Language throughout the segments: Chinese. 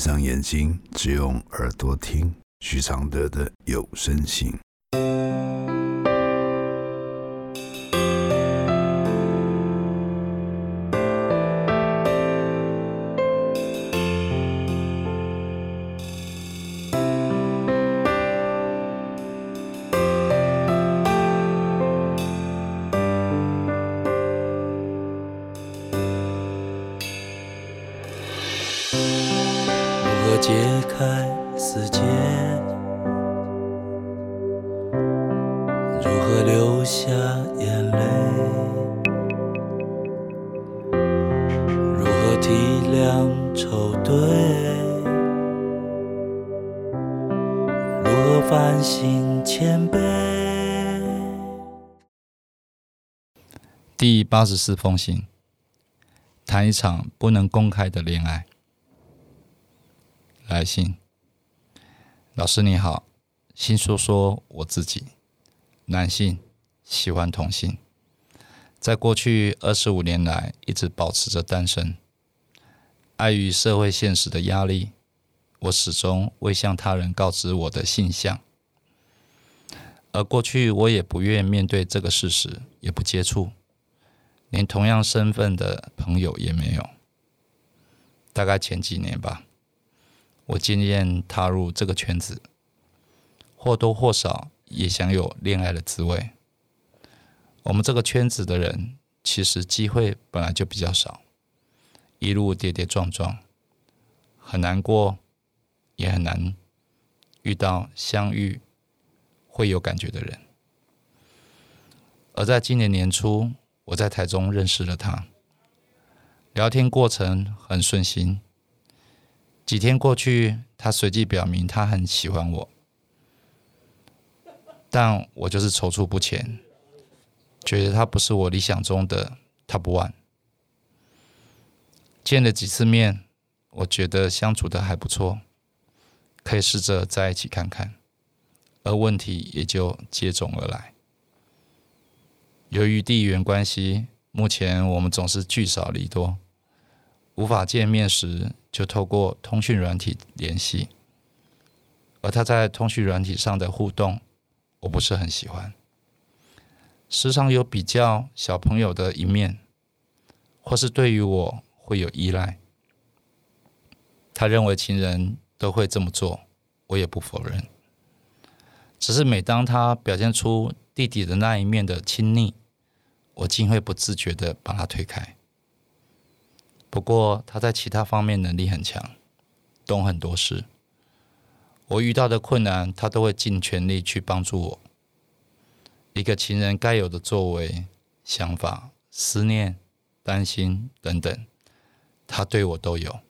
闭上眼睛，只用耳朵听徐常德的有声信。解开死结？如何流下眼泪？如何体谅愁对？如何反省谦卑？第八十四封信，谈一场不能公开的恋爱。来信，老师你好，先说说我自己，男性，喜欢同性，在过去二十五年来一直保持着单身。碍于社会现实的压力，我始终未向他人告知我的性向，而过去我也不愿面对这个事实，也不接触。连同样身份的朋友也没有。大概前几年吧，我渐渐踏入这个圈子，或多或少也享有恋爱的滋味。我们这个圈子的人，其实机会本来就比较少，一路跌跌撞撞，很难过，也很难遇到相遇会有感觉的人。而在今年年初，我在台中认识了他，聊天过程很顺心。几天过去，他随即表明他很喜欢我，但我就是踌躇不前，觉得他不是我理想中的 Top One。见了几次面，我觉得相处的还不错，可以试着在一起看看，而问题也就接踵而来。由于地缘关系，目前我们总是聚少离多，无法见面时就透过通讯软体联系。而他在通讯软体上的互动，我不是很喜欢，时常有比较小朋友的一面，或是对于我会有依赖。他认为情人都会这么做，我也不否认。只是每当他表现出弟弟的那一面的亲昵，我竟会不自觉的把他推开。不过他在其他方面能力很强，懂很多事。我遇到的困难，他都会尽全力去帮助我。一个情人该有的作为、想法、思念、担心等等，他对我都有。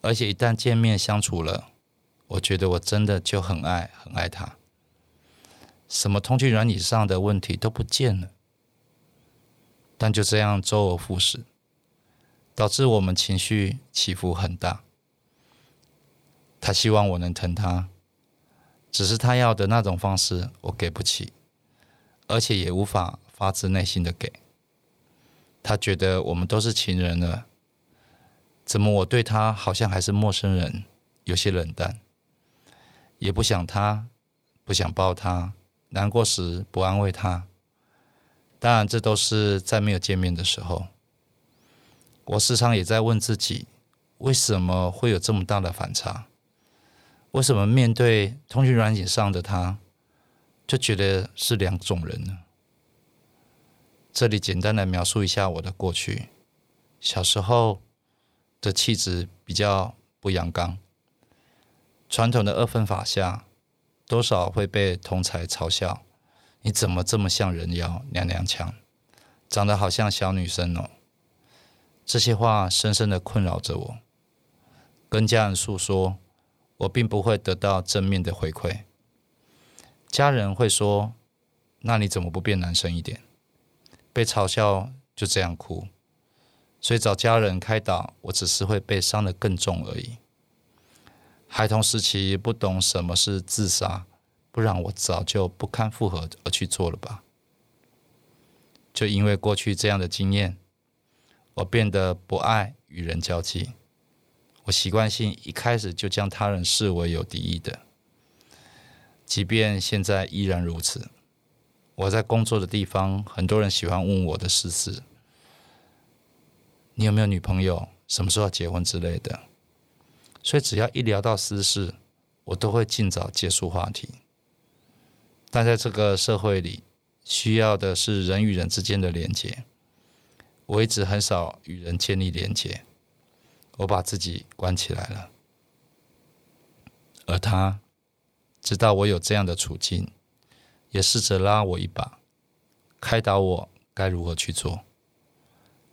而且一旦见面相处了，我觉得我真的就很爱很爱他。什么通讯软体上的问题都不见了。但就这样周而复始，导致我们情绪起伏很大。他希望我能疼他，只是他要的那种方式我给不起，而且也无法发自内心的给。他觉得我们都是情人了，怎么我对他好像还是陌生人，有些冷淡，也不想他，不想抱他，难过时不安慰他。当然，这都是在没有见面的时候。我时常也在问自己，为什么会有这么大的反差？为什么面对通讯软件上的他，就觉得是两种人呢？这里简单的描述一下我的过去：小时候的气质比较不阳刚，传统的二分法下，多少会被同才嘲笑。你怎么这么像人妖娘娘腔，长得好像小女生哦？这些话深深的困扰着我。跟家人诉说，我并不会得到正面的回馈。家人会说：“那你怎么不变男生一点？”被嘲笑就这样哭，所以找家人开导，我只是会被伤得更重而已。孩童时期不懂什么是自杀。不然我早就不堪负荷而去做了吧？就因为过去这样的经验，我变得不爱与人交际。我习惯性一开始就将他人视为有敌意的，即便现在依然如此。我在工作的地方，很多人喜欢问我的私事，你有没有女朋友？什么时候要结婚之类的。所以只要一聊到私事，我都会尽早结束话题。但在这个社会里，需要的是人与人之间的连接。我一直很少与人建立连接，我把自己关起来了。而他知道我有这样的处境。也试着拉我一把，开导我该如何去做。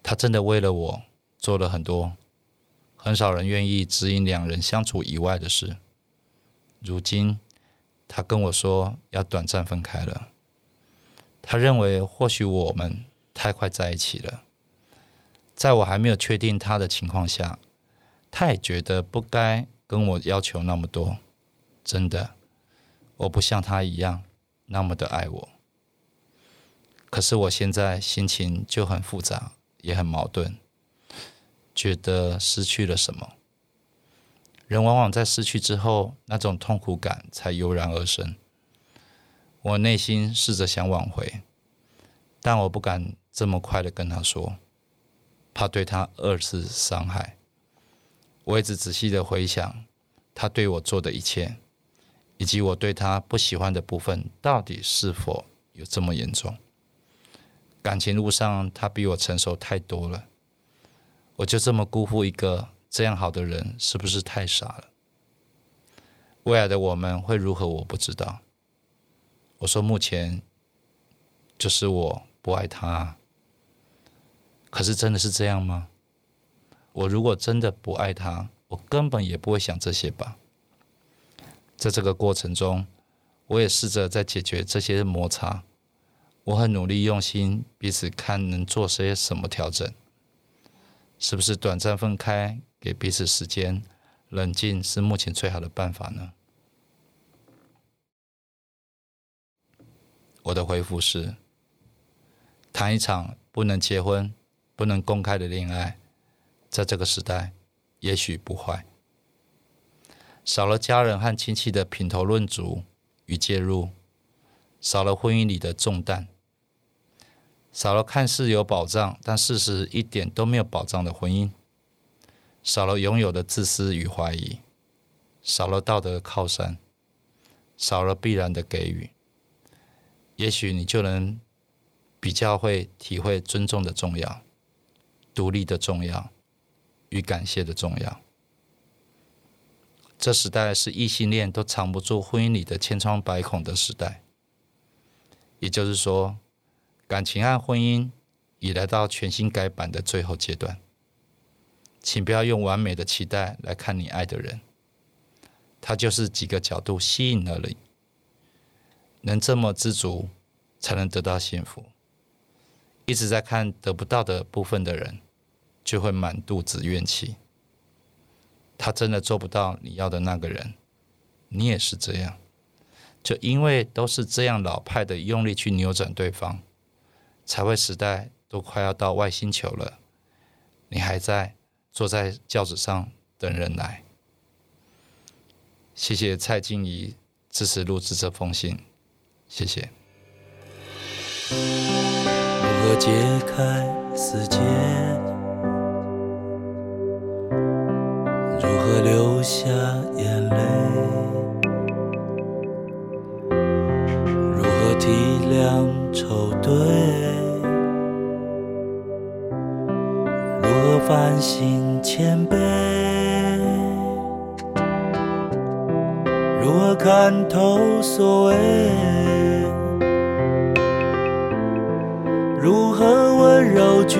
他真的为了我做了很多很少人愿意指引两人相处以外的事。如今，他跟我说要短暂分开了。他认为或许我们太快在一起了，在我还没有确定他的情况下，他也觉得不该跟我要求那么多。真的，我不像他一样。那么的爱我，可是我现在心情就很复杂，也很矛盾，觉得失去了什么。人往往在失去之后，那种痛苦感才油然而生。我内心试着想挽回，但我不敢这么快的跟他说，怕对他二次伤害。我一直仔细的回想他对我做的一切。以及我对他不喜欢的部分，到底是否有这么严重？感情路上，他比我成熟太多了。我就这么辜负一个这样好的人，是不是太傻了？未来的我们会如何？我不知道。我说，目前就是我不爱他。可是真的是这样吗？我如果真的不爱他，我根本也不会想这些吧。在这个过程中，我也试着在解决这些摩擦。我很努力用心，彼此看能做些什么调整。是不是短暂分开，给彼此时间冷静，是目前最好的办法呢？我的回复是：谈一场不能结婚、不能公开的恋爱，在这个时代，也许不坏。少了家人和亲戚的品头论足与介入，少了婚姻里的重担，少了看似有保障但事实一点都没有保障的婚姻，少了拥有的自私与怀疑，少了道德靠山，少了必然的给予，也许你就能比较会体会尊重的重要、独立的重要与感谢的重要。这时代是异性恋都藏不住婚姻里的千疮百孔的时代，也就是说，感情和婚姻已来到全新改版的最后阶段。请不要用完美的期待来看你爱的人，他就是几个角度吸引了你。能这么知足，才能得到幸福。一直在看得不到的部分的人，就会满肚子怨气。他真的做不到你要的那个人，你也是这样，就因为都是这样老派的用力去扭转对方，才会时代都快要到外星球了，你还在坐在轿子上等人来。谢谢蔡静怡支持录制这封信，谢谢。如何解开死结？如何流下眼泪？如何体谅愁对？如何反省谦卑？如何看透所谓？如何温柔拒